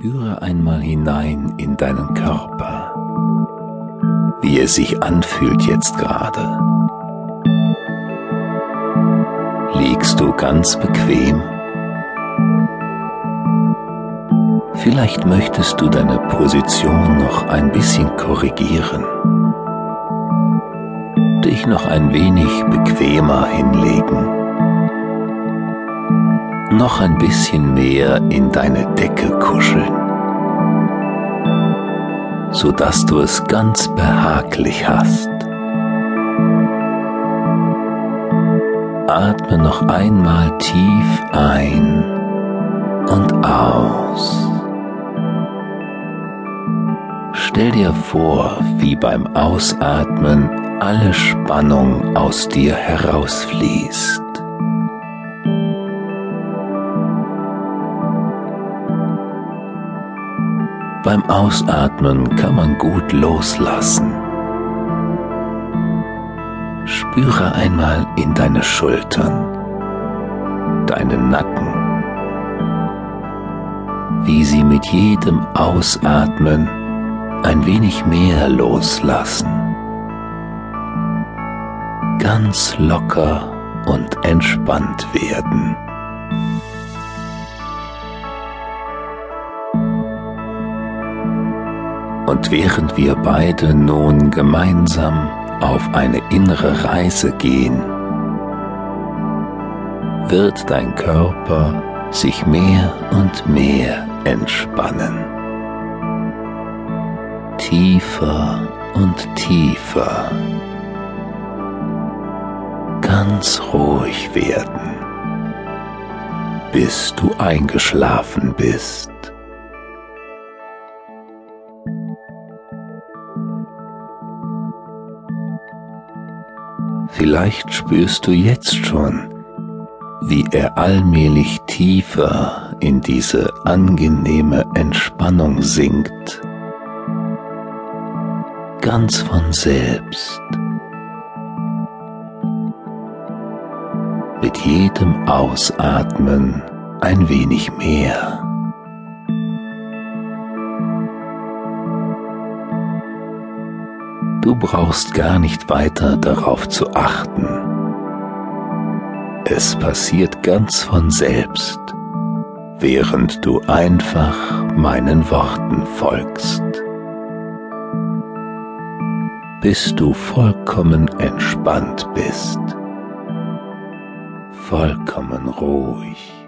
Spüre einmal hinein in deinen Körper, wie er sich anfühlt jetzt gerade. Liegst du ganz bequem? Vielleicht möchtest du deine Position noch ein bisschen korrigieren, dich noch ein wenig bequemer hinlegen noch ein bisschen mehr in deine Decke kuscheln, sodass du es ganz behaglich hast. Atme noch einmal tief ein und aus. Stell dir vor, wie beim Ausatmen alle Spannung aus dir herausfließt. Beim Ausatmen kann man gut loslassen. Spüre einmal in deine Schultern, deinen Nacken, wie sie mit jedem Ausatmen ein wenig mehr loslassen. Ganz locker und entspannt werden. Und während wir beide nun gemeinsam auf eine innere Reise gehen, wird dein Körper sich mehr und mehr entspannen. Tiefer und tiefer. Ganz ruhig werden, bis du eingeschlafen bist. Vielleicht spürst du jetzt schon, wie er allmählich tiefer in diese angenehme Entspannung sinkt, ganz von selbst. Mit jedem Ausatmen ein wenig mehr. Du brauchst gar nicht weiter darauf zu achten. Es passiert ganz von selbst, während du einfach meinen Worten folgst. Bis du vollkommen entspannt bist, vollkommen ruhig.